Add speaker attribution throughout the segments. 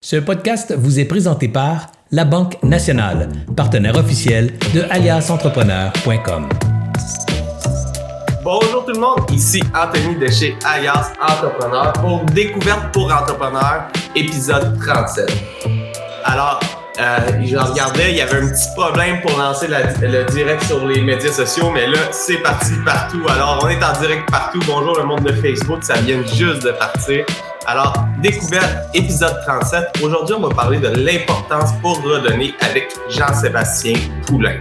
Speaker 1: Ce podcast vous est présenté par La Banque Nationale, partenaire officiel de aliasentrepreneur.com.
Speaker 2: Bonjour tout le monde, ici Anthony de chez Alias Entrepreneur pour Découverte pour Entrepreneurs, épisode 37. Alors, euh, je regardais, il y avait un petit problème pour lancer le direct sur les médias sociaux, mais là, c'est parti partout. Alors, on est en direct partout. Bonjour le monde de Facebook, ça vient juste de partir. Alors, découverte, épisode 37. Aujourd'hui, on va parler de l'importance pour redonner avec Jean-Sébastien Poulain.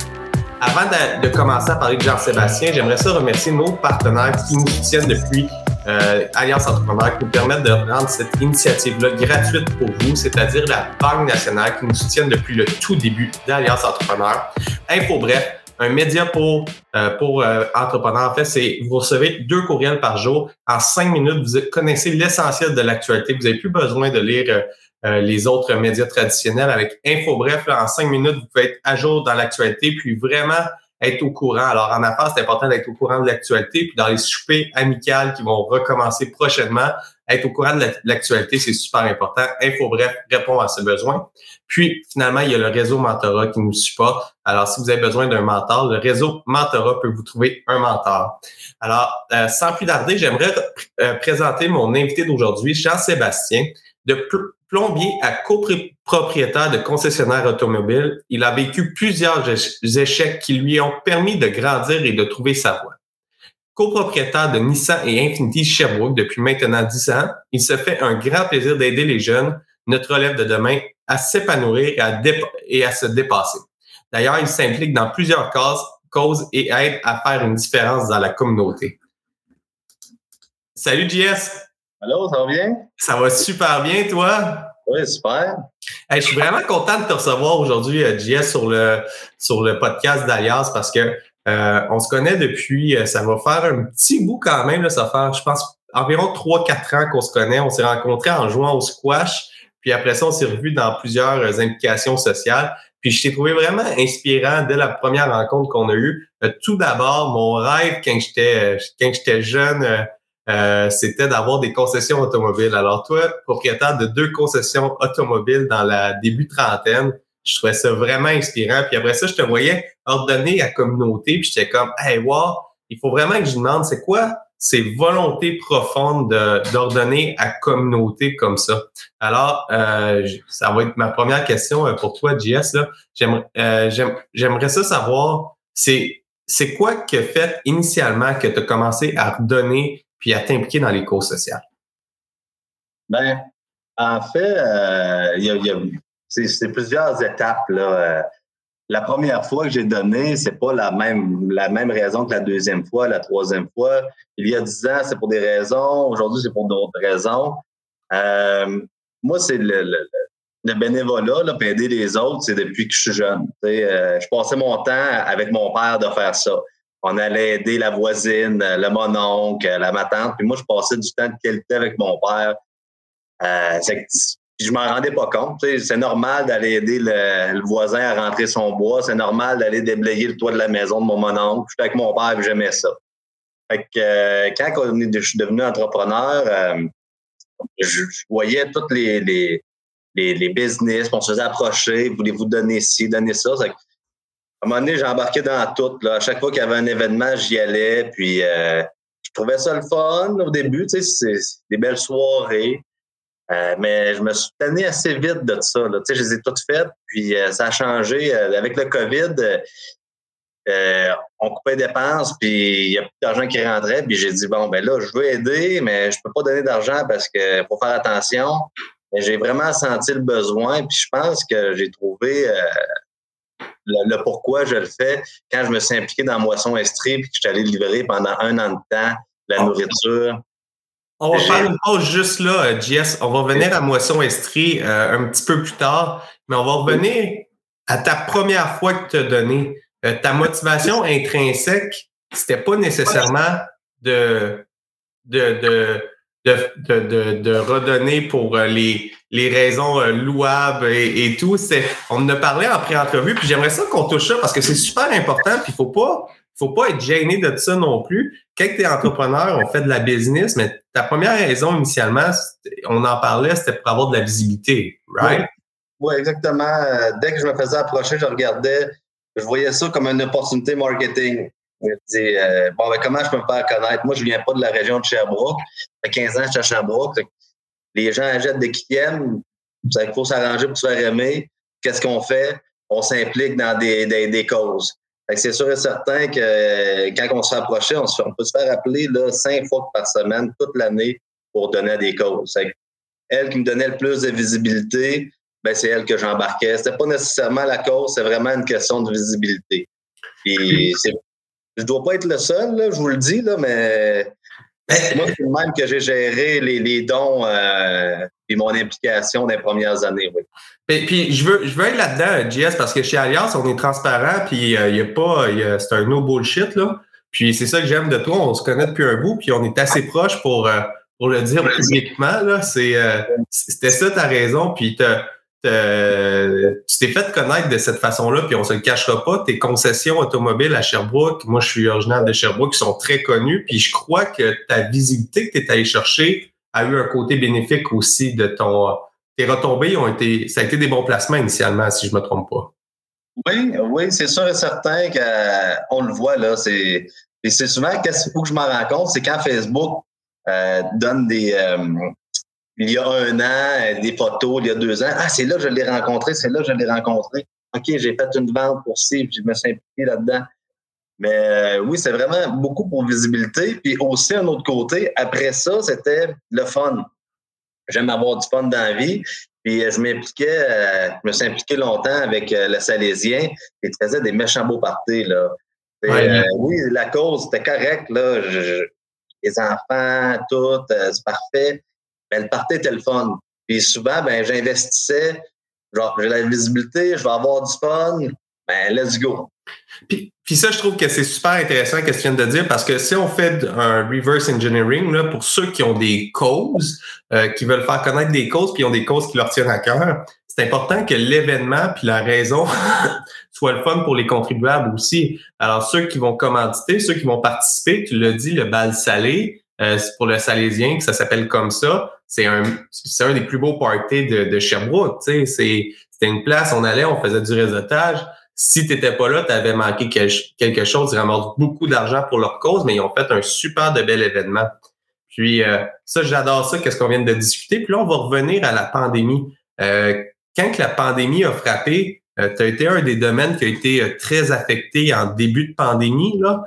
Speaker 2: Avant de, commencer à parler de Jean-Sébastien, j'aimerais ça remercier nos partenaires qui nous soutiennent depuis euh, Alliance Entrepreneur, qui nous permettent de rendre cette initiative-là gratuite pour vous, c'est-à-dire la Banque nationale qui nous soutiennent depuis le tout début d'Alliance Entrepreneur. Info bref, un média pour, euh, pour euh, entrepreneurs, en fait, c'est vous recevez deux courriels par jour. En cinq minutes, vous connaissez l'essentiel de l'actualité. Vous n'avez plus besoin de lire euh, les autres médias traditionnels avec Info Bref. en cinq minutes, vous pouvez être à jour dans l'actualité, puis vraiment être au courant. Alors, en affaires, c'est important d'être au courant de l'actualité. Puis dans les soupers amicales qui vont recommencer prochainement, être au courant de l'actualité, c'est super important. Info Bref répond à ce besoin. Puis, finalement, il y a le réseau Mentorat qui nous supporte. Alors, si vous avez besoin d'un mentor, le réseau Mentorat peut vous trouver un mentor. Alors, euh, sans plus tarder, j'aimerais euh, présenter mon invité d'aujourd'hui, Jean-Sébastien, de plombier à copropriétaire de concessionnaire automobile. Il a vécu plusieurs échecs qui lui ont permis de grandir et de trouver sa voie. Copropriétaire de Nissan et Infinity Sherbrooke depuis maintenant 10 ans, il se fait un grand plaisir d'aider les jeunes, notre relève de demain, à s'épanouir et à, se dépasser. D'ailleurs, il s'implique dans plusieurs causes, causes et aide à faire une différence dans la communauté. Salut JS!
Speaker 3: Allô, ça va bien?
Speaker 2: Ça va super bien, toi?
Speaker 3: Oui, super.
Speaker 2: je suis vraiment content de te recevoir aujourd'hui, euh, JS, sur le, sur le podcast d'Alias parce que euh, on se connaît depuis, euh, ça va faire un petit bout quand même, là, ça va faire, je pense, environ 3-4 ans qu'on se connaît. On s'est rencontrés en jouant au squash, puis après ça, on s'est revus dans plusieurs implications sociales. Puis je t'ai trouvé vraiment inspirant dès la première rencontre qu'on a eue. tout d'abord, mon rêve quand j'étais quand j'étais jeune, euh, c'était d'avoir des concessions automobiles. Alors toi, propriétaire de deux concessions automobiles dans la début trentaine, je trouvais ça vraiment inspirant. Puis après ça, je te voyais ordonner à communauté, puis j'étais comme, hey, wow, il faut vraiment que je demande, c'est quoi ces volontés profondes d'ordonner à communauté comme ça. Alors, euh, ça va être ma première question euh, pour toi, JS. J'aimerais, j'aimerais ça savoir, c'est c'est quoi que fait initialement que tu as commencé à redonner puis à t'impliquer dans les causes sociales?
Speaker 3: Ben, en fait, euh, c'est plusieurs étapes. Là. Euh, la première fois que j'ai donné, c'est pas la même, la même raison que la deuxième fois, la troisième fois. Il y a dix ans, c'est pour des raisons. Aujourd'hui, c'est pour d'autres raisons. Euh, moi, c'est le, le, bénévolat, là, aider les autres, c'est depuis que je suis jeune. je passais mon temps avec mon père de faire ça on allait aider la voisine, le mononcle, la matante. Puis moi, je passais du temps de qualité avec mon père. Euh, je m'en rendais pas compte. C'est normal d'aller aider le, voisin à rentrer son bois. C'est normal d'aller déblayer le toit de la maison de mon mononcle. J'étais avec mon père et j'aimais ça. Fait que, euh, quand je suis devenu entrepreneur, euh, je, voyais tous les, les, les, business, on se faisait approcher, voulez-vous donner ci, donner ça? À un moment donné, j'ai embarqué dans tout. Là. À chaque fois qu'il y avait un événement, j'y allais. Puis euh, je trouvais ça le fun au début. C'est des belles soirées. Euh, mais je me suis tanné assez vite de ça. Là. Tu sais, je les ai toutes faites. Puis euh, ça a changé. avec le COVID, on coupait des dépenses. Puis il y a plus d'argent qui rentrait. Puis j'ai dit, bon, ben là, je veux aider, mais je peux pas donner d'argent parce que faut faire attention. Mais j'ai vraiment senti le besoin. Puis je pense que j'ai trouvé le, pourquoi je le fais quand je me suis impliqué dans Moisson Estrie et que je suis allé livrer pendant un an de temps la nourriture.
Speaker 2: On va faire une pause juste là, euh, Jess. On va revenir à Moisson Estrie euh, un petit peu plus tard, mais on va revenir à ta première fois que tu as donné. Euh, ta motivation intrinsèque, c'était pas nécessairement de, de, de de, de, de, redonner pour euh, les, les raisons euh, louables et, tout. C'est, on en a parlé en pré-entrevue, puis j'aimerais ça qu'on touche ça parce que c'est super important, puis il faut pas, faut pas être gêné de ça non plus. Quand tu es entrepreneur, on fait de la business, mais ta première raison initialement, on en parlait, c'était pour avoir de la visibilité, right?
Speaker 3: Oui, exactement. Dès que je me faisais approcher, je regardais, je voyais ça comme une opportunité marketing. Je me dis, euh, bon, ben, comment je peux me faire connaître? Moi, je viens pas de la région de Sherbrooke. Ça fait 15 ans que je suis à Sherbrooke. Les gens achètent des aiment. Il faut s'arranger pour se faire aimer. Qu'est-ce qu'on fait? On s'implique dans des, des causes. C'est sûr et certain que euh, quand on se approcher, on, se on peut se faire appeler là, cinq fois par semaine, toute l'année, pour donner des causes. Elle qui me donnait le plus de visibilité, ben, c'est elle que j'embarquais. C'était pas nécessairement la cause, c'est vraiment une question de visibilité. Et je dois pas être le seul, là, je vous le dis, là, mais moi, c'est le même que j'ai géré les, les dons euh, et mon implication les premières années. Oui.
Speaker 2: Puis, puis je veux je veux être là-dedans, JS, parce que chez Alliance, on est transparent, puis il euh, y a pas, c'est un no bullshit là. Puis c'est ça que j'aime de toi, on se connaît depuis un bout, puis on est assez proche pour euh, pour le dire publiquement là. C'est euh, c'était ça ta raison, puis tu t'es fait connaître de cette façon-là, puis on se le cachera pas. Tes concessions automobiles à Sherbrooke, moi je suis originaire de Sherbrooke, sont très connues, puis je crois que ta visibilité que tu es allé chercher a eu un côté bénéfique aussi de ton tes retombées ont été, ça a été des bons placements initialement, si je me trompe pas.
Speaker 3: Oui, oui, c'est sûr et certain qu'on le voit là. C'est, et c'est souvent qu'est-ce qu'il faut que je m'en rends compte, c'est quand Facebook euh, donne des, euh, il y a un an, des photos, il y a deux ans. Ah, c'est là que je l'ai rencontré, c'est là que je l'ai rencontré. OK, j'ai fait une vente pour ci, puis je me suis impliqué là-dedans. Mais euh, oui, c'est vraiment beaucoup pour visibilité. Puis aussi, un autre côté, après ça, c'était le fun j'aime avoir du fun dans la vie. Puis euh, je m'impliquais, euh, je me suis impliqué longtemps avec euh, le Salésien et tu faisais des méchants beaux parties. Là. oui, la cause, c'était correct. Là. les enfants, tout, c'est parfait. Mais le party était le fun. Puis souvent, ben, j'investissais, genre, j'ai la visibilité, je vais avoir du fun, ben, let's go.
Speaker 2: Puis, ça, je trouve que c'est super intéressant que tu viens de dire parce que si on fait un reverse engineering, là, pour ceux qui ont des causes, euh, qui veulent faire connaître des causes, puis ont des causes qui leur tiennent à cœur, c'est important que l'événement puis la raison soit le fun pour les contribuables aussi. Alors, ceux qui vont commanditer, ceux qui vont participer, tu l'as dit, le bal salé, euh, c'est pour le Salésien, que ça s'appelle comme ça. C'est un, c'est un des plus beaux parties de, de Sherbrooke. C'est, c'était une place, on allait, on faisait du réseautage si tu n'étais pas là, tu avais manqué quelque chose. Ils ramassent beaucoup d'argent pour leur cause, mais ils ont fait un super de bel événement. Puis euh, ça, j'adore ça, qu'est-ce qu'on vient de discuter. Puis là, on va revenir à la pandémie. Euh, quand que la pandémie a frappé, euh, tu as été un des domaines qui a été très affecté en début de pandémie, là,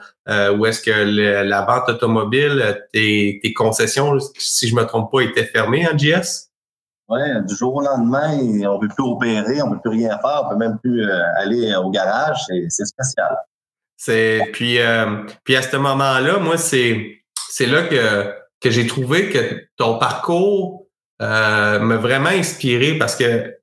Speaker 2: où est-ce que la vente automobile, tes, tes, concessions, si je me trompe pas, étaient fermées en JS?
Speaker 3: Ouais, du jour au lendemain, on ne peut plus opérer, on ne peut plus rien faire, on ne peut même plus euh, aller au garage. C'est spécial.
Speaker 2: C'est puis euh, puis à ce moment-là, moi c'est c'est là que que j'ai trouvé que ton parcours euh, m'a vraiment inspiré parce que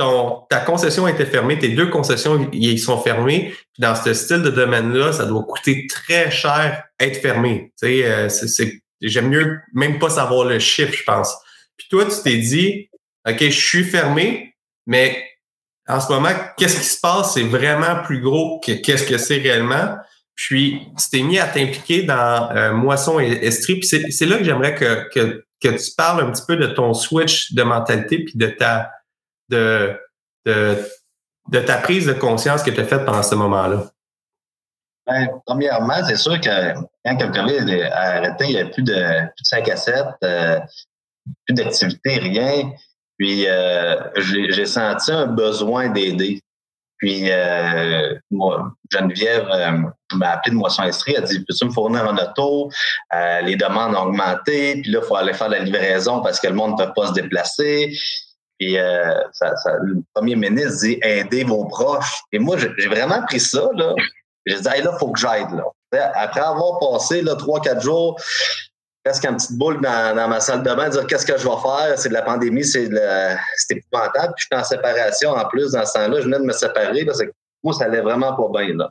Speaker 2: ton ta concession était fermée, tes deux concessions ils sont fermées. Puis dans ce style de domaine-là, ça doit coûter très cher être fermé. Tu sais, c'est j'aime mieux même pas savoir le chiffre, je pense. Puis toi, tu t'es dit, OK, je suis fermé, mais en ce moment, qu'est-ce qui se passe? C'est vraiment plus gros que qu'est-ce que c'est réellement. Puis, tu t'es mis à t'impliquer dans euh, Moisson et Estrie. Puis c'est là que j'aimerais que, que, que, tu parles un petit peu de ton switch de mentalité puis de ta de, de, de ta prise de conscience que tu as faite pendant ce moment-là?
Speaker 3: Ben, premièrement, c'est sûr que quand quelqu'un a arrêté, il n'y a plus de, plus de 5 à 7 plus d'activité, rien. Puis euh, j'ai senti un besoin d'aider. Puis euh, moi, Geneviève euh, m'a appelé de Moisson Estrie, elle a dit Peux-tu me fournir un auto? Euh, Les demandes ont augmenté, puis là, il faut aller faire la livraison parce que le monde ne peut pas se déplacer. Puis ça, ça, le premier ministre dit Aidez vos proches. Et moi, j'ai vraiment pris ça, là. J'ai dit hey, là, il faut que j'aide. Après avoir passé trois, quatre jours presque une petite boule dans, ma salle de bain, dire qu'est-ce que je vais faire, c'est de la pandémie, c'est épouvantable. Puis je suis en séparation en plus dans ce temps-là, je venais de me séparer. Là, moi, ça allait vraiment pas bien. Là.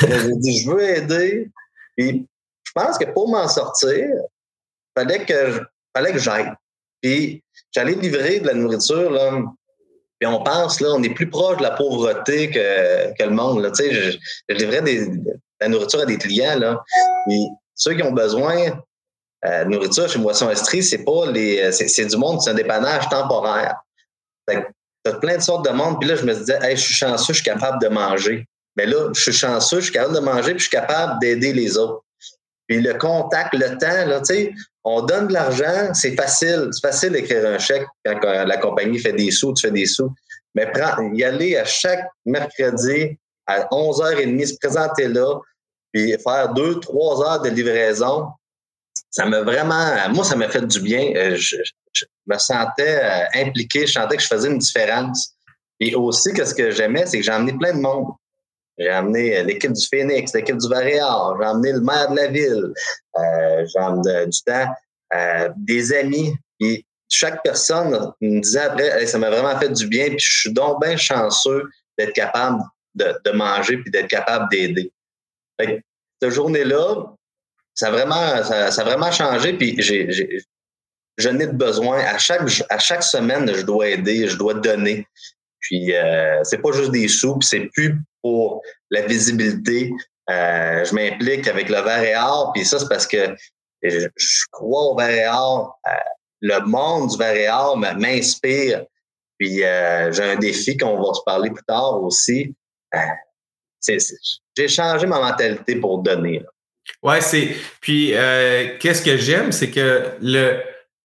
Speaker 3: J'ai dit, je veux aider. Puis je pense que pour m'en sortir, il fallait que, fallait que j'aille. Puis j'allais livrer de la nourriture. Là, puis on pense, là, on est plus proche de la pauvreté que, que le monde. Là. Tu sais, je, livrais des, la nourriture à des clients, là. ceux qui ont besoin euh, de nourriture chez Moisson Estrie, c'est pas les. C'est du monde, c'est un dépannage temporaire. T'as plein de sortes de monde. Puis là, je me disais, hey, je suis chanceux, je suis capable de manger. Mais là, je suis chanceux, je suis capable de manger, puis je suis capable d'aider les autres. Puis le contact, le temps, là, tu sais, on donne de l'argent, c'est facile. C'est facile d'écrire un chèque quand la compagnie fait des sous, tu fais des sous. Mais y aller à chaque mercredi à 11h30, se présenter là, puis faire deux, trois heures de livraison, ça m'a vraiment, moi, ça m'a fait du bien. Euh, je, me sentais euh, impliqué, je sentais que je faisais une différence. Et aussi, que ce que j'aimais, c'est que j'ai amené plein de monde. J'ai amené euh, l'équipe du Phoenix, l'équipe du Varéor, j'ai amené le maire de la ville, j'ai amené du temps, des amis. Puis chaque personne me disait après, ça m'a vraiment fait du bien, puis je suis donc bien chanceux d'être capable de, manger puis d'être capable d'aider. Cette journée-là, ça a vraiment, ça, vraiment changé, puis j'ai, je n'ai de besoin. À chaque, à chaque semaine, je dois aider, je dois donner. Puis euh, c'est pas juste des sous, puis c'est plus pour la visibilité. Euh, je m'implique avec le verre et puis ça, c'est parce que je, crois au verre et. Euh, le monde du verre et m'inspire. Puis euh, j'ai un défi qu'on va se parler plus tard aussi. j'ai changé ma mentalité pour donner.
Speaker 2: Ouais, c'est. Puis, qu'est-ce que j'aime, c'est que le.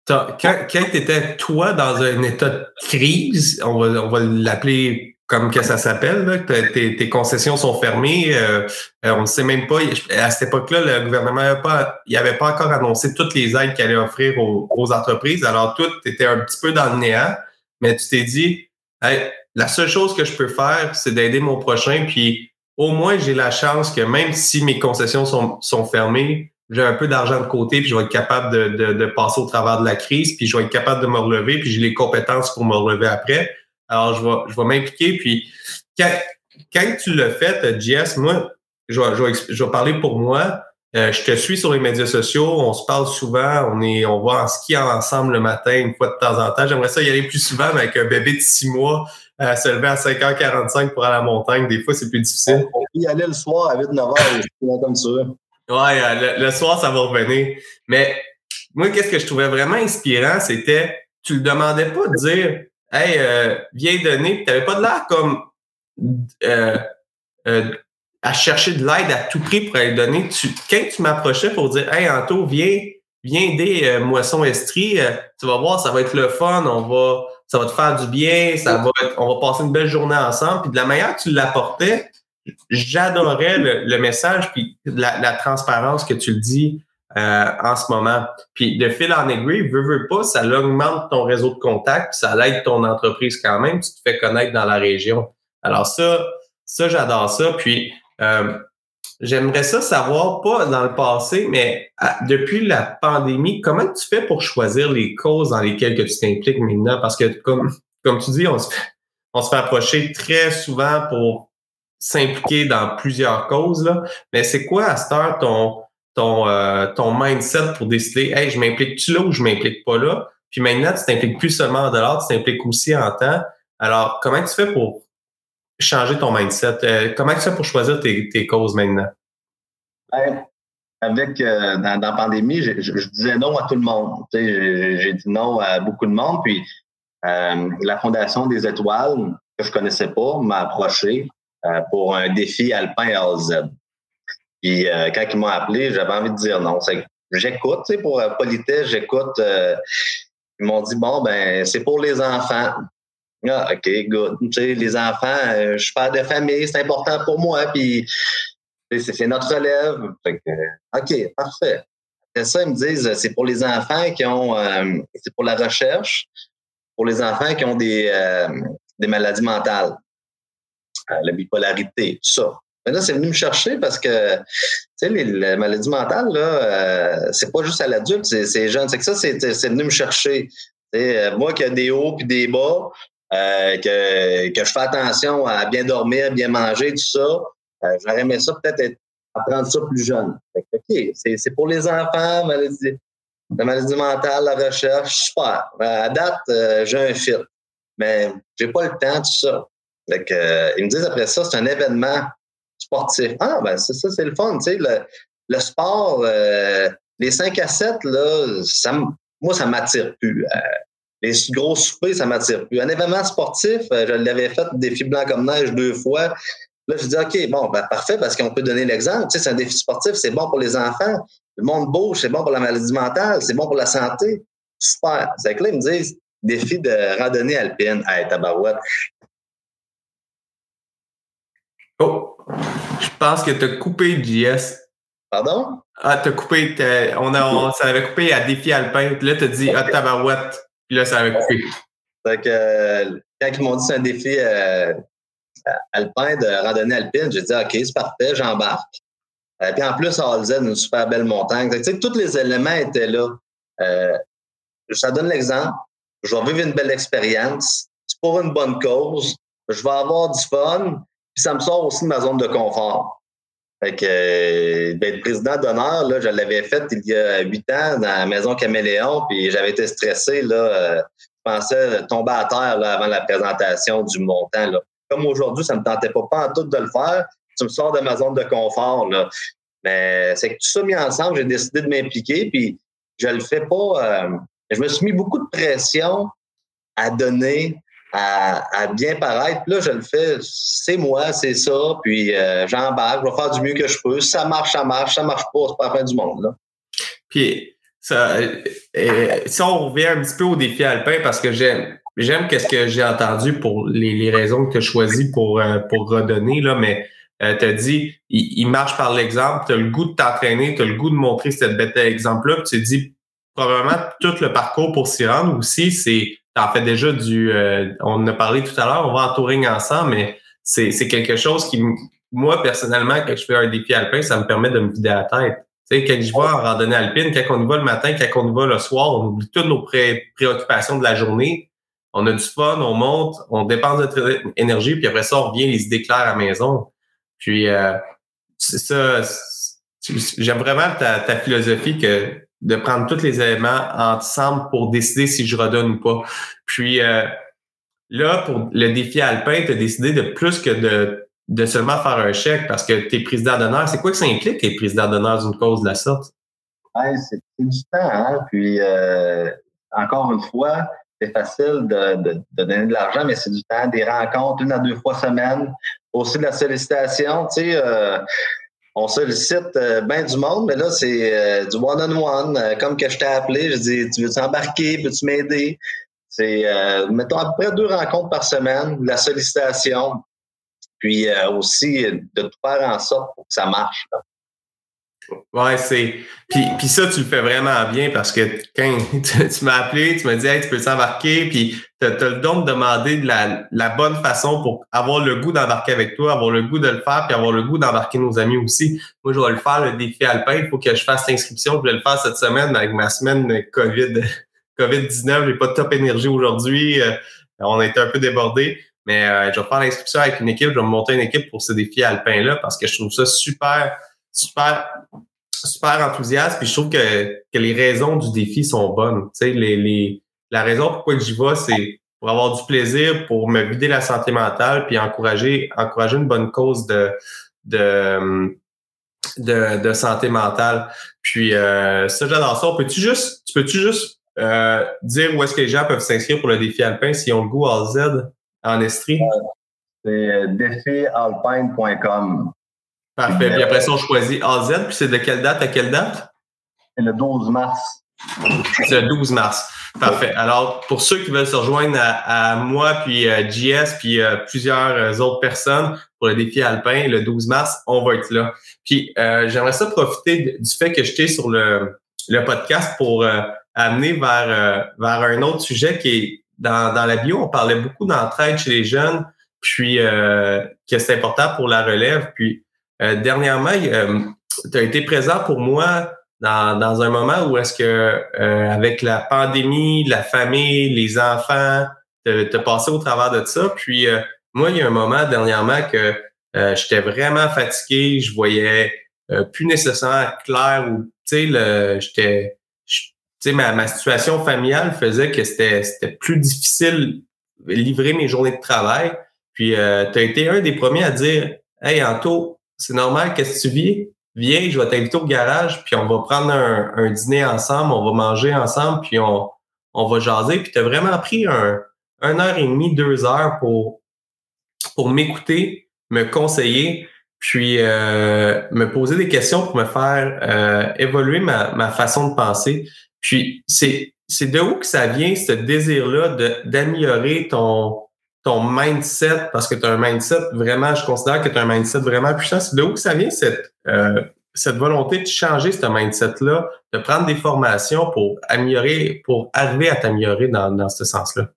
Speaker 2: Quand, quand tu étais, toi, dans un état de crise, on va, on va l'appeler comme que ça s'appelle, tes, tes, concessions sont fermées. Euh, euh, on ne sait même pas. À cette époque-là, le gouvernement n'avait pas, il avait pas encore annoncé toutes les aides qu'il allait offrir aux, aux, entreprises. Alors, tout était un petit peu dans le néant, mais tu t'es dit, la seule chose que je peux faire, c'est d'aider mon prochain, puis au moins, j'ai la chance que même si mes concessions sont, sont fermées, j'ai un peu d'argent de côté, puis je vais être capable de, de, de, passer au travers de la crise, puis je vais être capable de me relever, puis j'ai les compétences pour me relever après. Alors, je vais, je vais m'impliquer. Puis, quand, quand tu le fais, Jess, moi, je vais, je vais, je vais parler pour moi. Euh, je te suis sur les médias sociaux, on se parle souvent, on est, on va en ski ensemble le matin une fois de temps en temps. J'aimerais ça y aller plus souvent, mais avec un bébé de six mois, à se lever à 5h45 pour aller à la montagne. Des fois, c'est plus difficile.
Speaker 3: On peut y aller le soir à 8-9h, comme ça.
Speaker 2: Ouais, euh, le, soir, ça va revenir. Mais moi, qu'est-ce que je trouvais vraiment inspirant, c'était, tu le demandais pas de dire, hey, euh, viens donner, puis t'avais pas de l'air comme euh, euh, à chercher de l'aide à tout prix pour aller donner. Tu, quand tu m'approchais pour dire, hey, Anto, viens, viens aider euh, Moisson Estrie, tu vas voir, ça va être le fun, on va ça va te faire du bien, ça va on va passer une belle journée ensemble. Puis de la manière que tu l'apportais, j'adorais le, message puis la, transparence que tu le dis euh, en ce moment. Puis de fil en aiguille, veux, veux pas, ça augmente ton réseau de contacts, ça l'aide ton entreprise quand même, tu te fais connaître dans la région. Alors ça, ça j'adore ça. Puis euh, J'aimerais ça savoir, pas dans le passé, mais depuis la pandémie, comment tu fais pour choisir les causes dans lesquelles que tu t'impliques maintenant? Parce que comme, comme tu dis, on se, fait, on se fait approcher très souvent pour s'impliquer dans plusieurs causes. Là. Mais c'est quoi à cette heure ton, ton, euh, ton mindset pour décider Hey, je m'implique-tu là ou je m'implique pas là? Puis maintenant, tu t'impliques plus seulement en dollars, tu t'impliques aussi en temps. Alors, comment tu fais pour changer ton mindset? Euh, comment tu fais pour choisir tes, causes maintenant?
Speaker 3: Ben, avec euh, dans, la pandémie, je, disais non à tout le monde. J'ai dit non à beaucoup de monde. Puis la Fondation des Étoiles, que je connaissais pas, m'a approché pour un défi alpin AZ. Puis quand ils m'ont appelé, j'avais envie de dire non. J'écoute, tu sais, pour politesse, j'écoute. ils m'ont dit bon ben c'est pour les enfants. Ah, OK, good. Tu sais, les enfants, je suis père de famille, c'est important pour moi. Puis c'est notre relève. OK, parfait. Après ça, ils me disent c'est pour les enfants qui ont euh, c'est pour la recherche, pour les enfants qui ont des, euh, des maladies mentales, euh, la bipolarité, tout ça. Mais là, c'est venu me chercher parce que tu sais, les, maladies là, c'est pas juste à l'adulte, c'est jeune. C'est que ça, c'est venu me chercher. moi qui ai des hauts puis des bas, que, que je fais attention à bien dormir, bien manger, tout ça. Euh, j'aurais aimé ça peut-être apprendre ça plus jeune. OK, c'est pour les enfants, maladie, la maladie mentale, la recherche, super. Euh, à date, euh, j'ai un fil. Mais j'ai pas le temps, tout ça. Fait ils me disent après ça, c'est un événement. Sportif. Ah, ben c'est ça, c'est le fun. Tu sais, le, le sport, euh, les 5 à 7, là, ça, moi, ça m'attire plus. Euh, les gros soupers, ça m'attire plus. Un événement sportif, euh, je l'avais fait défi blanc comme neige deux fois. Là, je dis, OK, bon, ben, parfait, parce qu'on peut donner l'exemple. Tu sais, c'est un défi sportif, c'est bon pour les enfants. Le monde bouge, c'est bon pour la maladie mentale, c'est bon pour la santé. Super. C'est que là, ils me disent, défi de randonnée alpine. Hey, tabarouette.
Speaker 2: Oh, je pense que tu as coupé JS.
Speaker 3: Pardon?
Speaker 2: Ah, t'as coupé, on, a, on, ça avait coupé à défi alpin. Puis là, t'as dit, ah, tabarouette. Puis là, ça avait coupé.
Speaker 3: Fait que, euh, quand ils m'ont dit c'est un défi euh, alpin de randonnée alpine, j'ai dit, OK, c'est parfait, j'embarque. Euh, puis en plus, Alz, une super belle montagne. Tu sais, tous les éléments étaient là. Euh, ça donne l'exemple. Je vais vivre une belle expérience. C'est pour une bonne cause. Je vais avoir du fun. Ça me sort aussi de ma zone de confort. Fait que euh, ben, président d'honneur, là, je l'avais fait il y a huit ans dans la maison Caméléon, puis j'avais été stressé. Là, euh, je pensais tomber à terre là, avant la présentation du montant. Là. Comme aujourd'hui, ça ne me tentait pas, pas en tout de le faire. Tu me sors de ma zone de confort. Là. Mais c'est que tout ça mis ensemble, j'ai décidé de m'impliquer, puis je le fais pas. Euh, je me suis mis beaucoup de pression à donner à, bien paraître. là, je le fais, c'est moi, c'est ça, puis euh, j'embarque, je vais faire du mieux que je peux. Ça marche, ça marche. Ça marche pas, c'est pas la fin du monde. Là.
Speaker 2: Puis, ça, euh, euh, si on revient un petit peu au défi alpin, parce que j'aime j'aime qu'est-ce que j'ai entendu pour les, les raisons que tu as choisies pour, pour redonner, là, mais tu as dit, il, marche par l'exemple, tu as le goût de t'entraîner, tu as le goût de montrer cet bête exemple-là, tu te dis probablement tout le parcours pour s'y rendre aussi, c'est en fait déjà du. Euh, on en a parlé tout à l'heure, on va en touring ensemble, mais c'est, quelque chose qui, moi, personnellement, quand je fais un défi alpin, ça me permet de me vider la tête. Tu sais, quand je vais en randonnée alpine, quand on y va le matin, quand on y va le soir, on oublie toutes nos préoccupations de la journée. On a du fun, on monte, on dépense notre énergie, puis après ça, on revient les idées claires à la maison. Puis, euh, c'est ça. J'aime vraiment ta, ta philosophie que de prendre tous les éléments ensemble pour décider si je redonne ou pas. Puis euh, là, pour le défi alpin, tu as décidé de plus que de, de seulement faire un chèque parce que tu es président d'honneur. C'est quoi que ça implique être président d'honneur d'une cause de la sorte?
Speaker 3: Ouais, c'est du temps, hein? Puis euh, encore une fois, c'est facile de, de, donner de l'argent, mais c'est du temps, des rencontres une à deux fois semaine. Aussi de la sollicitation, tu sais. Euh, on sollicite euh, bien du monde, mais là, c'est euh, du one-on-one. Euh, comme que je t'ai appelé, je dis, tu veux embarquer, peux-tu m'aider? C'est, mettons, à peu près deux rencontres par semaine, la sollicitation, puis aussi de tout faire en sorte pour que ça marche.
Speaker 2: Ouais, c'est. Puis, puis ça, tu le fais vraiment bien parce que quand tu, m'as appelé, tu m'as dit Hey, tu peux t'embarquer, puis tu as, le don de demander de la, la, bonne façon pour avoir le goût d'embarquer avec toi, avoir le goût de le faire, puis avoir le goût d'embarquer nos amis aussi. Moi, je vais le faire, le défi alpin. Il faut que je fasse l'inscription. Je vais le faire cette semaine avec ma semaine COVID, COVID-19. J'ai pas de top énergie aujourd'hui. Euh, on a été un peu débordés. Mais euh, je vais faire l'inscription avec une équipe. Je vais monter une équipe pour ce défi alpin-là parce que je trouve ça super super, super enthousiaste. Puis je trouve que, que les raisons du défi sont bonnes. Tu sais, les, les, la raison pourquoi j'y vais, c'est pour avoir du plaisir, pour me vider la santé mentale, puis encourager, encourager une bonne cause de, de, de, de santé mentale. Puis euh, ça, j'adore ça. Peux-tu juste, tu peux-tu juste euh, dire où est-ce que les gens peuvent s'inscrire pour le défi alpin s'ils ont le goût à Z en Estrie?
Speaker 3: C'est défialpine.com.
Speaker 2: Parfait. Puis après ça, on choisit AZ. Puis c'est de quelle date à quelle date?
Speaker 3: C'est le 12 mars.
Speaker 2: C'est le 12 mars. Parfait. Alors, pour ceux qui veulent se rejoindre à, moi, puis euh, JS, puis euh, plusieurs euh, autres personnes pour le défi alpin, le 12 mars, on va être là. Puis, j'aimerais ça profiter du fait que j'étais sur le, le podcast pour amener vers, vers un autre sujet qui est dans, dans la bio, on parlait beaucoup d'entraide chez les jeunes, puis que c'est important pour la relève. Puis, euh, dernièrement, euh, tu as été présent pour moi dans, dans un moment où est-ce que euh, avec la pandémie, la famille, les enfants, tu as passé au travers de ça. Puis moi, il y a un moment dernièrement que j'étais vraiment fatigué, je voyais plus nécessairement clair ou tu sais, j'étais tu sais, ma, ma situation familiale faisait que c'était, c'était plus difficile livrer mes journées de travail. Puis, euh, tu as été un des premiers à dire Hey, Anto, c'est normal, qu'est-ce que tu vis? Viens, je vais t'inviter au garage, puis on va prendre un, dîner ensemble, on va manger ensemble, puis on, on va jaser. Puis tu as vraiment pris un, un heure et demie, deux heures pour, pour m'écouter, me conseiller, puis euh, me poser des questions pour me faire euh, évoluer ma, ma façon de penser. Puis c'est c'est de où que ça vient, ce désir-là d'améliorer ton, ton mindset, parce que tu as un mindset vraiment, je considère que tu as un mindset vraiment puissant. C'est de où que ça vient cette, euh, cette volonté de changer ce mindset-là, de prendre des formations pour améliorer, pour arriver à t'améliorer dans, dans ce sens-là?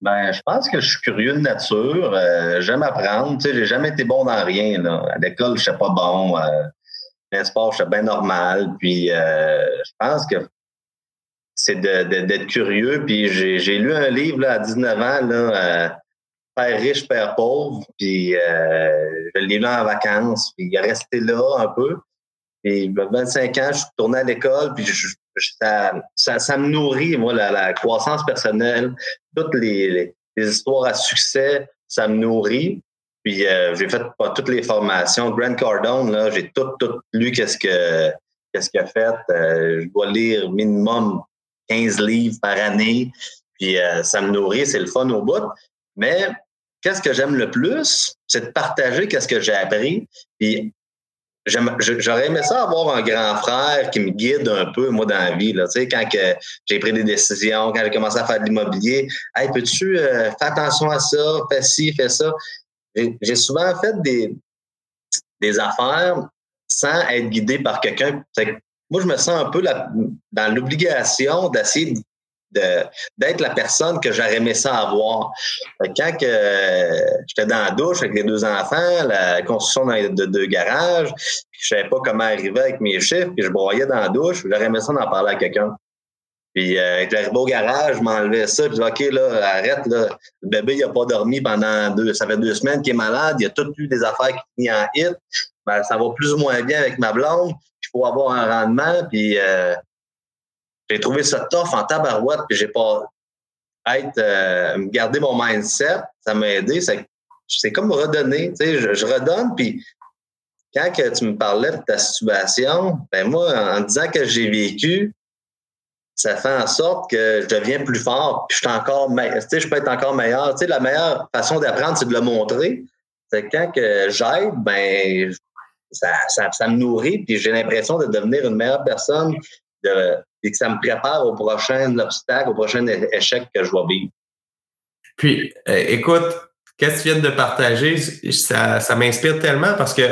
Speaker 3: Ben, je pense que je suis curieux de nature. Euh, j'aime apprendre. Tu sais, j'ai jamais été bon dans rien. À l'école, je suis pas bon. Euh, le sport, je suis bien normal. Puis, euh, je pense que c'est d'être curieux. Puis j'ai lu un livre là, à 19 ans, là, euh, Père riche, Père pauvre. Puis euh, je l'ai lu en vacances. Puis il est resté là un peu. Puis 25 ans, je suis retourné à l'école. Puis ça, ça, me nourrit, moi, la, croissance personnelle, toutes les, histoires à succès, ça me nourrit. Puis euh, j'ai fait pas toutes les formations. Grant Cardone, là, j'ai tout, tout lu qu'est-ce que qu'est-ce qu'il a fait. je dois lire minimum 15 livres par année, puis euh, ça me nourrit, c'est le fun au bout. Mais qu'est-ce que j'aime le plus? C'est de partager qu'est-ce que j'ai appris. Puis j'aurais aimé ça avoir un grand frère qui me guide un peu, moi, dans la vie. Là. Tu sais, quand j'ai pris des décisions, quand j'ai commencé à faire de l'immobilier, hey, peux-tu euh, faire attention à ça, fais ci, fais ça. J'ai souvent fait des, des affaires sans être guidé par quelqu'un moi, je me sens un peu dans l'obligation d'essayer d'être la personne que j'aurais aimé ça avoir. Quand que, j'étais dans la douche avec les deux enfants, la construction de deux garages, puis je savais pas comment arriver avec mes chiffres, puis je broyais dans la douche, j'aurais aimé ça d'en parler à quelqu'un. Puis euh, j'arrivais au garage, je m'enlevais ça, puis je disais, OK, là, arrête, là. Le bébé, il n'a pas dormi pendant deux, ça fait deux semaines qu'il est malade, il a tout eu des affaires qui finissent en hit. Ben, ça va plus ou moins bien avec ma blonde faut avoir un rendement. Puis euh, j'ai trouvé ça tough en tabarouette, puis j'ai pas être euh, garder mon mindset, ça m'a aidé. C'est comme redonner, tu sais, je, redonne, puis quand que tu me parlais de ta situation, ben moi, en disant que j'ai vécu, ça fait en sorte que je deviens plus fort, puis je suis encore sais, je peux être encore meilleur. Tu sais, la meilleure façon d'apprendre, c'est de le montrer. C'est quand que j'aide, ben ça, me nourrit, puis j'ai l'impression de devenir une meilleure personne de, et que ça me prépare au prochain obstacle, au prochain échec que je vais vivre.
Speaker 2: Puis, euh, écoute, qu'est-ce que tu viens de partager? Ça, ça m'inspire tellement parce que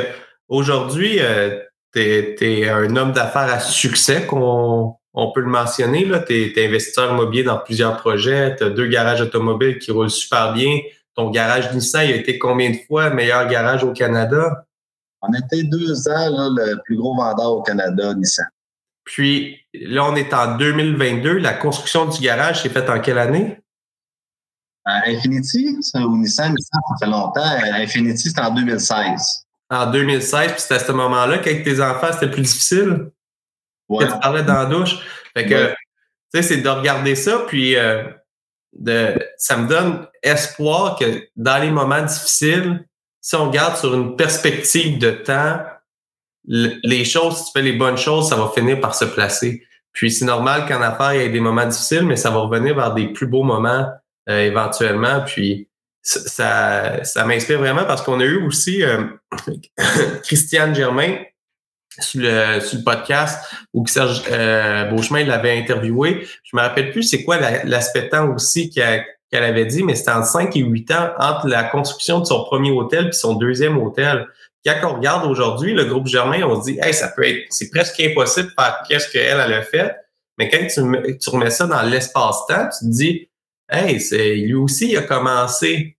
Speaker 2: aujourd'hui, euh, tu es, un homme d'affaires à succès, qu'on on peut le mentionner. Tu es, investisseur immobilier dans plusieurs projets, tu as deux garages automobiles qui roulent super bien. Ton garage Nissan, il a été combien de fois meilleur garage au Canada?
Speaker 3: On était deux ans le plus gros vendeur au Canada, Nissan.
Speaker 2: Puis là, on est en 2022. La construction du garage s'est faite en quelle année?
Speaker 3: Infinity, ça, ou Nissan, Nissan, ça fait longtemps. Infinity, c'était en 2016.
Speaker 2: En 2016, puis c'était à ce moment-là qu'avec tes enfants, c'était plus difficile? Ouais. tu parlais dans la douche. Fait que, tu sais, c'est de regarder ça, puis euh, de, ça me donne espoir que dans les moments difficiles, si on regarde sur une perspective de temps, les choses, si tu fais les bonnes choses, ça va finir par se placer. Puis c'est normal qu'en affaires, il y ait des moments difficiles, mais ça va revenir vers des plus beaux moments euh, éventuellement. Puis ça, ça m'inspire vraiment parce qu'on a eu aussi euh, Christiane Germain sur le, podcast où Serge euh, l'avait interviewé. Je me rappelle plus c'est quoi l'aspect temps aussi qu'elle avait dit, mais c'était en 5 et 8 ans entre la construction de son premier hôtel et son deuxième hôtel. Quand on regarde aujourd'hui, le groupe Germain, on se dit, hey, ça peut être, c'est presque impossible de faire qu'est-ce qu'elle, elle a fait. Mais quand tu, tu remets ça dans l'espace-temps, tu te dis, hey, lui aussi, il a commencé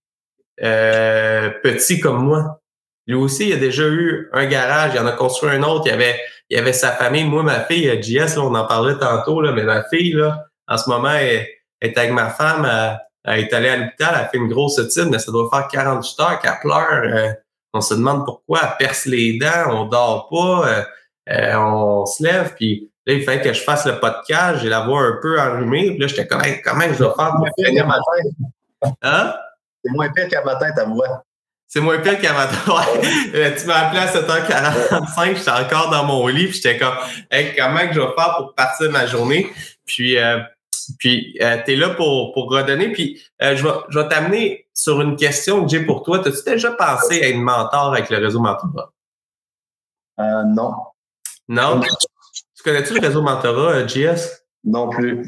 Speaker 2: euh, petit comme moi. Lui aussi, il a déjà eu un garage, il en a construit un autre, il avait, il avait sa famille. Moi, ma fille, JS, là, on en parlait tantôt, là, mais ma fille, là, en ce moment, elle, est avec ma femme. à elle est allée à l'hôpital, elle fait une grosse otite, mais ça doit faire 48 heures qu'elle pleure. Euh, on se demande pourquoi elle perce les dents, on dort pas, euh, euh, on se lève, puis là, il fallait que je fasse le podcast, j'ai la voix un peu enrhumée, puis là, j'étais comme, comment je dois faire pour finir
Speaker 3: matin? Hein? C'est moins pire qu'à matin, ta voix.
Speaker 2: C'est moins pire qu'à Ouais. tu m'as appelé à 7h45, j'étais encore dans mon lit, puis j'étais comme, hey, comment que je vais faire pour partir ma journée? Puis, euh, puis euh, tu es là pour, pour redonner. Puis, euh, je vais, je vais t'amener sur une question que j'ai pour toi. As-tu déjà pensé à être mentor avec le réseau Mentorat?
Speaker 3: Euh, non.
Speaker 2: Non? Tu connais-tu le réseau Mentorat, JS?
Speaker 3: Non plus.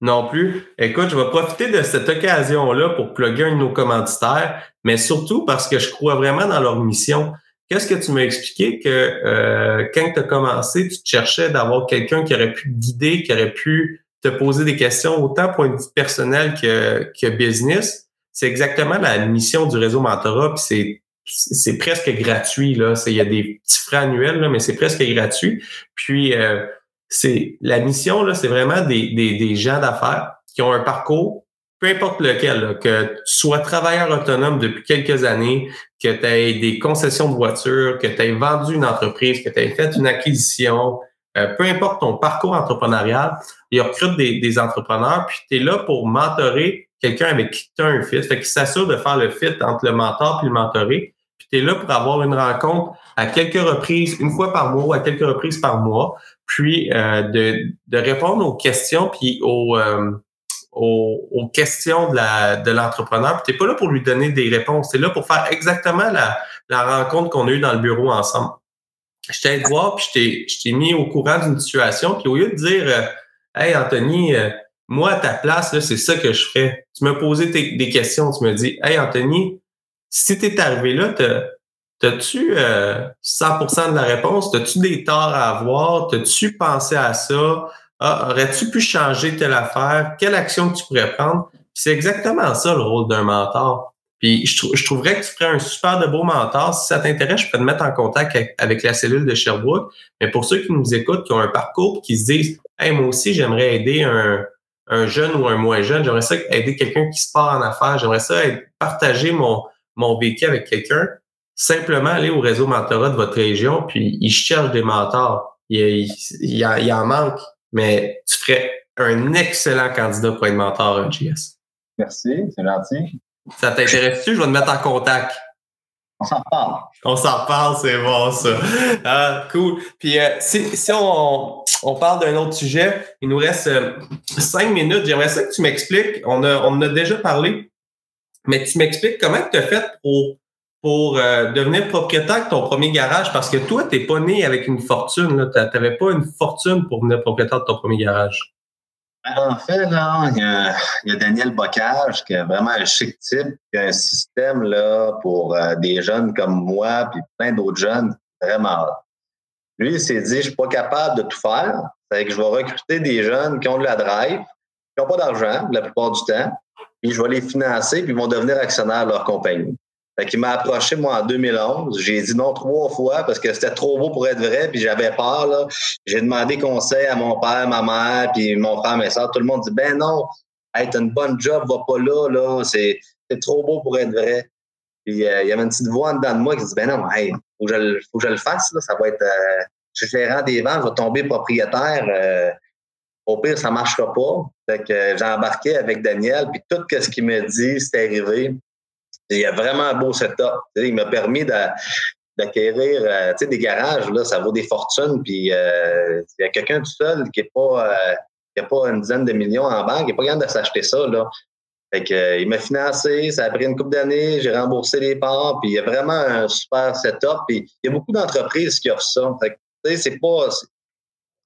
Speaker 2: Non plus. Écoute, je vais profiter de cette occasion-là pour plugger un de nos commanditaires, mais surtout parce que je crois vraiment dans leur mission. Qu'est-ce que tu m'as expliqué que euh, quand tu as commencé, tu cherchais d'avoir quelqu'un qui aurait pu te guider, qui aurait pu te poser des questions autant pour une vie personnelle que, que business? C'est exactement la mission du réseau Mentorat, puis c'est c'est presque gratuit là. Il y a des petits frais annuels là, mais c'est presque gratuit. Puis euh, c'est la mission là, c'est vraiment des, des, des gens d'affaires qui ont un parcours, peu importe lequel, que tu sois travailleur autonome depuis quelques années, que tu aies des concessions de voitures, que tu aies vendu une entreprise, que tu aies fait une acquisition, euh, peu importe ton parcours entrepreneurial, il recrute des, des entrepreneurs, puis tu es là pour mentorer quelqu'un avec qui tu as un fit. Fait qu'il s'assure de faire le fit entre le mentor et le mentoré. Puis tu es là pour avoir une rencontre à quelques reprises, une fois par mois ou à quelques reprises par mois, puis euh, de, de, répondre aux questions puis aux, euh, aux, aux, questions de, la, de l'entrepreneur. Tu pas là pour lui donner des réponses, tu es là pour faire exactement la, la rencontre qu'on a eue dans le bureau ensemble. Je t'ai de voir, puis je t'ai mis au courant d'une situation, puis au lieu de dire euh, Hey Anthony, moi à ta place, là, c'est ça que je ferais. Tu m'as posé des questions, tu me dis Hey Anthony, si tu es arrivé là, T'as-tu euh, 100% de la réponse? T'as-tu des torts à avoir? T'as-tu pensé à ça? Ah, aurais-tu pu changer telle affaire? Quelle action tu pourrais prendre? C'est exactement ça le rôle d'un mentor. Puis je, je, trouverais que tu ferais un super de beau mentor. Si ça t'intéresse, je peux te mettre en contact avec, la cellule de Sherbrooke. Mais pour ceux qui nous écoutent, qui ont un parcours, qui se disent Hey, moi aussi, j'aimerais aider un, un jeune ou un moins jeune, j'aimerais ça aider quelqu'un qui se part en affaires, j'aimerais ça partager mon, mon vécu avec quelqu'un simplement aller au réseau mentorat de votre région, puis ils cherchent des mentors. Il, il, il, en manque, mais tu ferais un excellent candidat pour être mentor à JS.
Speaker 3: Merci, c'est gentil.
Speaker 2: Ça t'intéresse-tu? Je vais te mettre en contact.
Speaker 3: On s'en reparle.
Speaker 2: On s'en reparle, c'est bon ça. Ah, cool. Puis euh, si, si on, on parle d'un autre sujet, il nous reste euh, cinq minutes. J'aimerais ça que tu m'expliques. On a, on a déjà parlé, mais tu m'expliques comment tu as fait pour pour euh, devenir propriétaire de ton premier garage? Parce que toi, tu n'es pas né avec une fortune. Tu n'avais pas une fortune pour devenir propriétaire de ton premier garage.
Speaker 3: Ben, en fait, là, il y, a, Daniel Bocage, qui est vraiment un chic type, qui a un système là, pour euh, des jeunes comme moi, puis plein d'autres jeunes, vraiment. Lui, il s'est dit, je suis pas capable de tout faire. C'est que je vais recruter des jeunes qui ont de la drive, qui n'ont pas d'argent la plupart du temps, puis je vais les financer, puis ils vont devenir actionnaires de leur compagnie. Fait qu'il m'a approché, moi, en 2011. J'ai dit non trois fois parce que c'était trop beau pour être vrai, puis j'avais peur, là. J'ai demandé conseil à mon père, ma mère, puis mon frère, mes soeurs. Tout le monde dit, ben non, hey, t'as une bonne job, va pas là, là. C'est, trop beau pour être vrai. Puis euh, il y avait une petite voix en dedans de moi qui dit, ben non, hey, faut que je, faut que je le fasse, là. Ça va être, euh, je suis gérant des ventes, je vais tomber propriétaire. Euh, au pire, ça marchera pas. Fait que j'ai embarqué avec Daniel, puis tout ce qu'il me dit, c'est arrivé. Il y a vraiment un beau setup. Il m'a permis d'acquérir euh, des garages, là, ça vaut des fortunes. Puis euh, il y a quelqu'un tout seul qui n'a pas, euh, pas une dizaine de millions en banque, il n'est pas capable de s'acheter ça. Là. Fait que, il m'a financé, ça a pris une couple d'années, j'ai remboursé les parts, puis il y a vraiment un super setup. Puis il y a beaucoup d'entreprises qui offrent ça. Fait pas.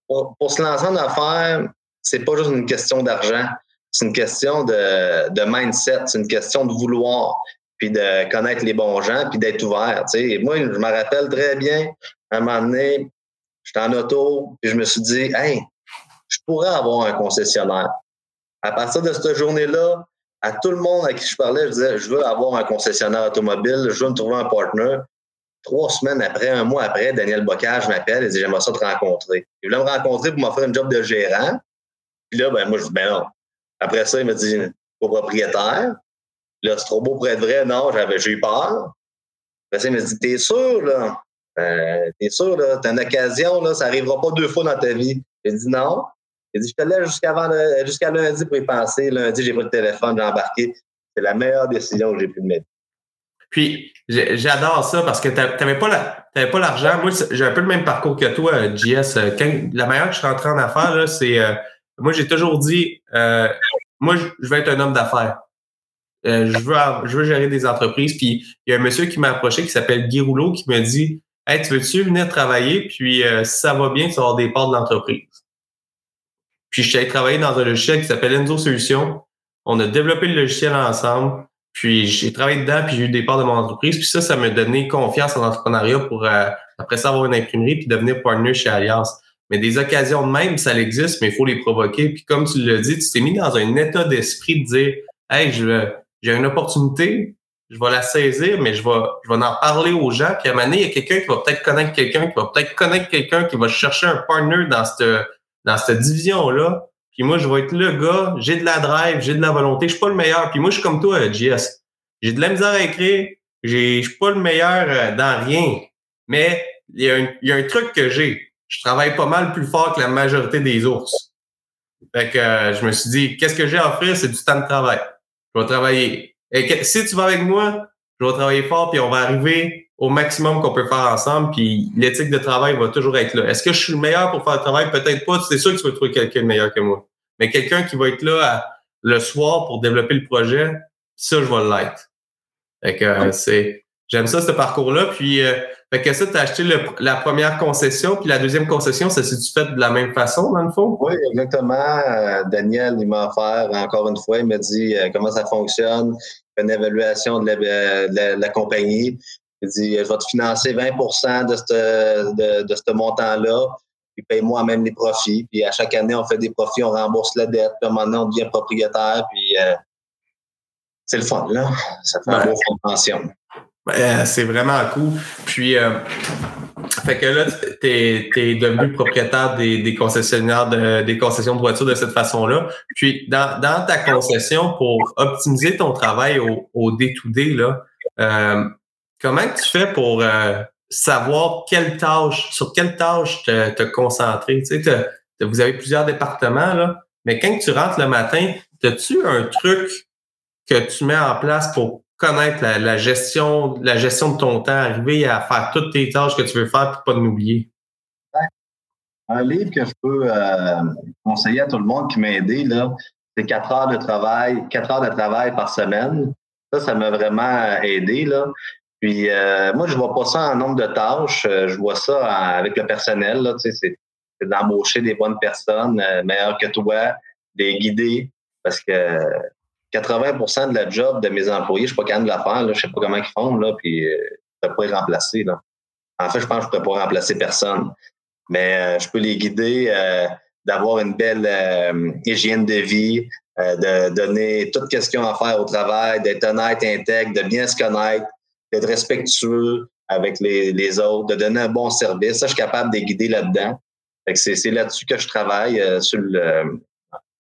Speaker 3: Pour, pour, se lancer en affaires, c'est pas juste une question d'argent. C'est une question de, de mindset, c'est une question de vouloir puis de connaître les bons gens, puis d'être ouvert. Moi, je me rappelle très bien, un moment donné, j'étais en auto, puis je me suis dit, hey, je pourrais avoir un concessionnaire. À partir de cette journée-là, à tout le monde à qui je parlais, je disais, je veux avoir un concessionnaire automobile, je veux me trouver un partner. Trois semaines après, un mois après, Daniel Bocage m'appelle et dit, j'aimerais ça te rencontrer. Il voulait me rencontrer pour m'offrir un job de gérant. Puis là, ben, moi, je dis, ben non. Après ça, il m'a dit, propriétaire. Là, c'est trop beau pour être vrai. Non, j'avais, j'ai eu peur. Après, il me dit, t'es sûr, là? Euh, t'es sûr, là? T'as une occasion, là? Ça n'arrivera pas deux fois dans ta vie. J'ai dit non. J'ai dit, je te laisse jusqu'à, jusqu'à lundi pour y penser. Lundi, j'ai pris le téléphone, j'ai embarqué. C'est la meilleure décision que j'ai pu mettre.
Speaker 2: Puis j'adore ça parce que la, t'avais pas l'argent. Moi, j'ai un peu le même parcours que toi, JS. la manière que je suis rentré en affaires, c'est moi j'ai toujours dit moi, je veux être un homme d'affaires. Je, veux, je veux gérer des entreprises. Puis il y a un monsieur qui m'a approché qui s'appelle Guy Rouleau qui m'a dit Hey, tu veux-tu venir travailler? Puis si ça va bien, tu vas avoir des parts de l'entreprise. Puis je suis allé travailler dans un logiciel qui s'appelle Enzo Solutions. On a développé le logiciel ensemble. Puis j'ai travaillé dedans, puis j'ai eu des parts de mon entreprise. Puis ça, ça m'a donné confiance en l'entrepreneuriat pour euh, après ça avoir une imprimerie puis devenir partner chez Alliance. Mais des occasions de même, ça existe, mais il faut les provoquer. Puis comme tu l'as dit, tu t'es mis dans un état d'esprit de dire Hey, je j'ai une opportunité, je vais la saisir, mais je vais, je vais en parler aux gens. Puis à un moment donné, il y a quelqu'un qui va peut-être connaître quelqu'un, qui va peut-être connaître quelqu'un, qui va chercher un partner dans cette, dans cette division-là. Puis moi, je vais être le gars, j'ai de la drive, j'ai de la volonté, je suis pas le meilleur. Puis moi, je suis comme toi, JS. J'ai de la misère à écrire, je suis pas le meilleur euh, dans rien. Mais il y, a un, il y a un truc que j'ai. Je travaille pas mal plus fort que la majorité des ours. Fait que euh, je me suis dit, qu'est-ce que j'ai à offrir? C'est du temps de travail. Je vais travailler. Et si tu vas avec moi, je vais travailler fort, puis on va arriver au maximum qu'on peut faire ensemble, puis l'éthique de travail va toujours être là. Est-ce que je suis le meilleur pour faire le travail? Peut-être pas. C'est sûr que tu vas trouver quelqu'un de meilleur que moi. Mais quelqu'un qui va être là le soir pour développer le projet, ça, je vais l'être. Fait que euh, c'est. J'aime ça, ce parcours-là. Puis euh, fait que ça, tu as acheté la première concession, puis la deuxième concession, ça s'est-tu fait de la même façon, dans le fond?
Speaker 3: Oui, exactement. Euh, Daniel, il m'a offert encore une fois, il m'a dit comment ça fonctionne, une évaluation de la, de la compagnie. Il dit, je vais te financer 20 de ce de, de ce montant-là, puis paye-moi même les profits. Puis à chaque année, on fait des profits, on rembourse la dette, puis maintenant, on devient propriétaire, puis euh, c'est le fun, là. Ça fait un beau fonds de pension.
Speaker 2: C'est vraiment cool. Puis, euh, fait que là, tu es, devenu propriétaire des, des concessionnaires, de, des concessions de voitures de cette façon-là. Puis, dans, dans ta concession, pour optimiser ton travail au, au day-to-day, là, euh, Comment tu fais pour euh, savoir quelle tâche, sur quelle tâche te, te concentrer? Tu sais, vous avez plusieurs départements, là, mais quand tu rentres le matin, as-tu un truc que tu mets en place pour connaître la, gestion, la gestion de ton temps, arriver à faire toutes tes tâches que tu veux faire pour pas l'oublier?
Speaker 3: Un livre que je peux euh, conseiller à tout le monde qui m'a aidé, là, c'est quatre heures de travail, quatre heures de travail par semaine. Ça, ça m'a vraiment aidé. Là. Puis euh, moi, je vois pas ça en nombre de tâches. Euh, je vois ça avec le personnel. Là, tu sais, c'est, d'embaucher des bonnes personnes euh, meilleures que toi, des guider. Parce que 80% de la job de mes employés, je suis pas capable de la faire. Là, je sais pas comment ils font. Là, puis je peux pas les remplacer. Là. En fait, je pense que je peux pas remplacer personne. Mais je peux les guider d'avoir une belle hygiène de vie, de donner toute question à faire au travail, d'être honnête, intègre, de bien se connaître, d'être respectueux avec les, les, autres, de donner un bon service. Ça, je suis capable de guider là-dedans. C'est là-dessus que je travaille, euh, sur le,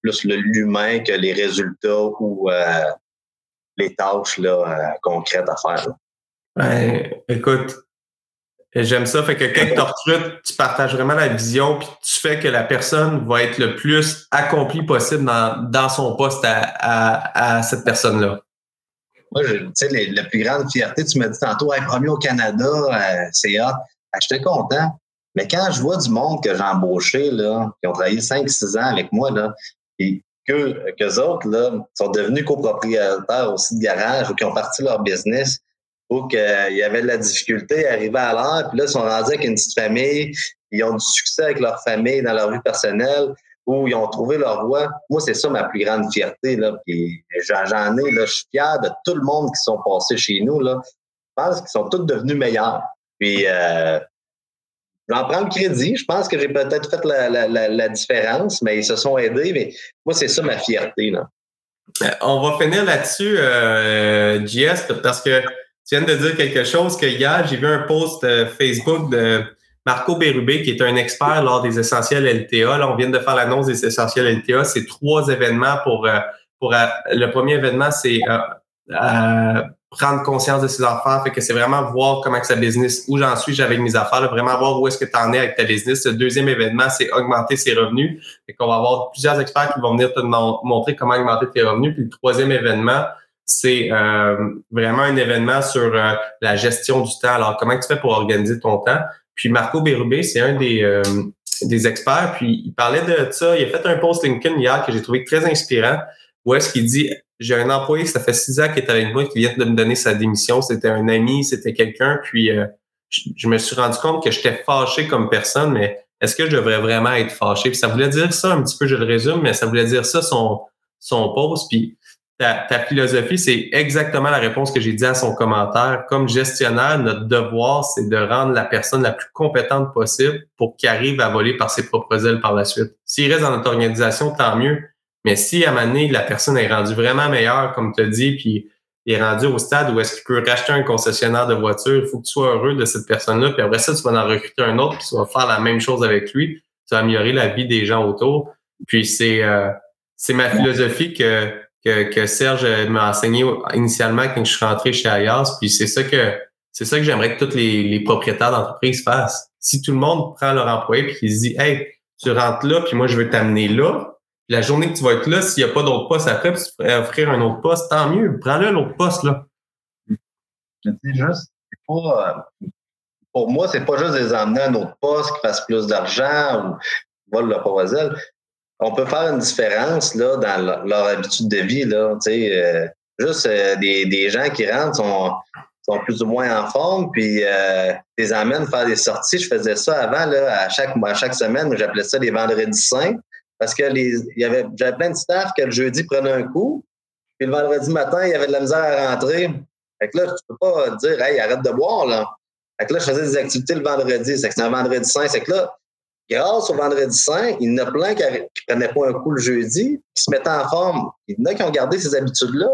Speaker 3: plus l'humain que les résultats ou euh, les tâches là, euh, concrètes à faire.
Speaker 2: Ben, écoute, j'aime ça. Fait que quand tu recrutes, tu partages vraiment la vision, puis tu fais que la personne va être le plus accomplie possible dans, dans son poste à, à, à cette personne-là.
Speaker 3: Moi, tu sais, la plus grande fierté, tu m'as dit tantôt, être premier au Canada, euh, c'est hot. Ben, j'étais content. Mais quand je vois du monde que j'ai embauché, là, qui ont travaillé 5-6 ans avec moi, là, et que, qu'eux autres, là, sont devenus copropriétaires aussi de garage ou qui ont parti leur business, ou qu'il y avait de la difficulté à arriver à l'heure, puis là, ils sont rendus avec une petite famille, ils ont du succès avec leur famille dans leur vie personnelle où ils ont trouvé leur voie. Moi, c'est ça ma plus grande fierté. Là. Puis j'en ai, là, je suis fier de tout le monde qui sont passés chez nous. Là. Je pense qu'ils sont tous devenus meilleurs. Puis euh, j'en prends le crédit. Je pense que j'ai peut-être fait la, différence, mais ils se sont aidés. Mais moi, c'est ça ma fierté. Là.
Speaker 2: Euh, on va finir là-dessus, euh, parce que tu viens de dire quelque chose que hier, j'ai vu un post euh, Facebook de Marco Bérubé, qui est un expert lors des essentiels LTA. Là, on vient de faire l'annonce des essentiels LTA. C'est trois événements pour, euh, pour le premier événement, c'est prendre conscience de ses affaires. Fait que c'est vraiment voir comment que sa business, où j'en suis avec mes affaires, vraiment voir où est-ce que tu en es avec ta business. Le deuxième événement, c'est augmenter ses revenus. Fait qu'on va avoir plusieurs experts qui vont venir te montrer comment augmenter tes revenus. Puis le troisième événement, c'est euh, vraiment un événement sur euh, la gestion du temps. Alors, comment tu fais pour organiser ton temps? Puis Marco Bérubé, c'est un des, euh, des experts, puis il parlait de ça. Il a fait un post LinkedIn hier que j'ai trouvé très inspirant, où est-ce qu'il dit j'ai un employé, ça fait six ans qu'il est avec moi, qui vient de me donner sa démission. C'était un ami, c'était quelqu'un. Puis je, me suis rendu compte que j'étais fâché comme personne, mais est-ce que je devrais vraiment être fâché? Puis ça voulait dire ça un petit peu, je le résume, mais ça voulait dire ça son, son post. Puis ta, philosophie, c'est exactement la réponse que j'ai dit à son commentaire. Comme gestionnaire, notre devoir, c'est de rendre la personne la plus compétente possible pour qu'il arrive à voler par ses propres ailes par la suite. S'il reste dans notre organisation, tant mieux. Mais si à un moment donné, la personne est rendue vraiment meilleure, comme tu as dit, puis il est rendu au stade où est-ce qu'il peut racheter un concessionnaire de voiture, il faut que tu sois heureux de cette personne-là, puis après ça, tu vas en recruter un autre, puis tu vas faire la même chose avec lui, tu vas améliorer la vie des gens autour. Puis c'est euh, c'est ma philosophie que que, que Serge m'a enseigné initialement quand je suis rentré chez Ayas. Puis c'est ça que c'est ça que j'aimerais que tous les, les propriétaires d'entreprise fassent. Si tout le monde prend leur employé puis qu'ils se dit Hey, tu rentres là, puis moi je veux t'amener là. La journée que tu vas être là, s'il n'y a pas d'autre poste après, puis tu pourrais offrir un autre poste, tant mieux. Prends-le l'autre poste là.
Speaker 3: Juste, euh, pour moi, c'est pas juste les emmener à un autre poste qui fasse plus d'argent ou volent le proposal on peut faire une différence là, dans leur, habitude de vie. Là, euh, juste euh, des, des, gens qui rentrent sont, sont plus ou moins en forme, puis euh, les emmènent faire des sorties. Je faisais ça avant, là, à, chaque, à chaque semaine, j'appelais ça les vendredis saints, parce que les, y avait, j'avais plein de staff que le jeudi prenait un coup, puis le vendredi matin, il y avait de la misère à rentrer. Fait que là, tu peux pas dire, hey, arrête de boire, là. Fait que là, je faisais des activités le vendredi. C'est que c'est un vendredi saint. C'est que là, grâce au vendredi saint, il y en a plein qui ne prenaient pas un coup le jeudi, qui se mettaient en forme. Il y en a qui ont gardé ces habitudes-là.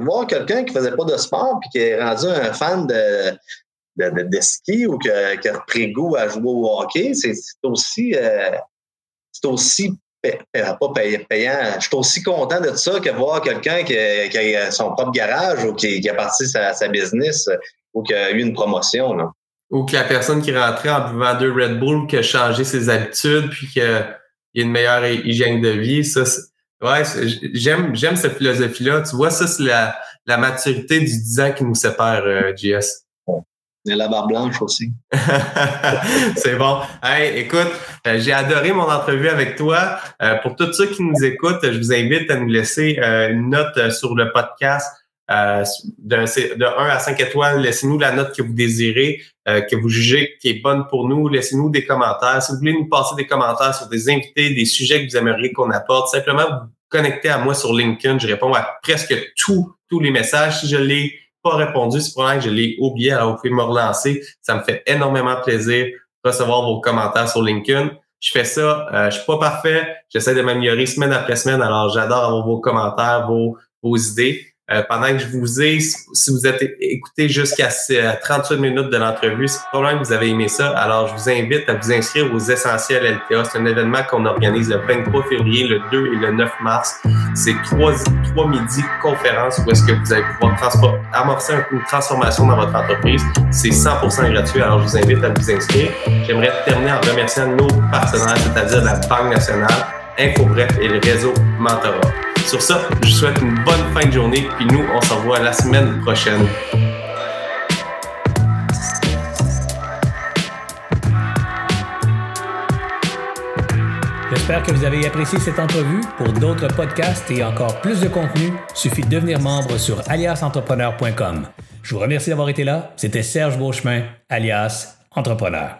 Speaker 3: voir quelqu'un qui faisait pas de sport puis qui est rendu un fan de, de, ski ou qui a, repris goût à jouer au hockey, c'est aussi, euh, c'est aussi pas payant. Je suis aussi content de ça que voir quelqu'un qui, a son propre garage ou qui, a parti sa, business ou qui a eu une promotion. Là
Speaker 2: ou que la personne qui rentrait en buvant deux Red Bull qui a changé ses habitudes puis qu'il y a une meilleure hygiène de vie. Ça, ouais, j'aime, j'aime cette philosophie-là. Tu vois, ça, c'est la, la maturité du 10 ans qui nous sépare, euh, JS.
Speaker 3: Et la barbe blanche aussi.
Speaker 2: c'est bon. Hey, écoute, euh, j'ai adoré mon entrevue avec toi. Euh, pour tous ceux qui nous écoutent, je vous invite à nous laisser une note sur le podcast. Euh, de, de 1 à 5 étoiles, laissez-nous la note que vous désirez, euh, que vous jugez qui est bonne pour nous. Laissez-nous des commentaires. Si vous voulez nous passer des commentaires sur des invités, des sujets que vous aimeriez qu'on apporte, simplement vous connectez à moi sur LinkedIn. Je réponds à presque tous tous les messages. Si je l'ai pas répondu, c'est probablement que je l'ai oublié. Alors, vous pouvez me relancer. Ça me fait énormément plaisir de recevoir vos commentaires sur LinkedIn. Je fais ça. Euh, je suis pas parfait. J'essaie de m'améliorer semaine après semaine. Alors, j'adore avoir vos commentaires, vos, vos idées. Euh, pendant que je vous ai, si vous êtes écouté jusqu'à 38 minutes de l'entrevue, c'est probablement que vous avez aimé ça. Alors, je vous invite à vous inscrire aux Essentiels LTA. C'est un événement qu'on organise le 23 février, le 2 et le 9 mars. C'est trois, trois midis conférences où est-ce que vous allez pouvoir amorcer une transformation dans votre entreprise. C'est 100% gratuit. Alors, je vous invite à vous inscrire. J'aimerais terminer en remerciant nos partenaires, c'est-à-dire la Banque nationale, InfoBref et le réseau Mentorat. Sur ça, je vous souhaite une bonne fin de journée, puis nous, on se revoit la semaine prochaine.
Speaker 1: J'espère que vous avez apprécié cette entrevue. Pour d'autres podcasts et encore plus de contenu, suffit de devenir membre sur aliasentrepreneur.com. Je vous remercie d'avoir été là. C'était Serge Beauchemin, alias Entrepreneur.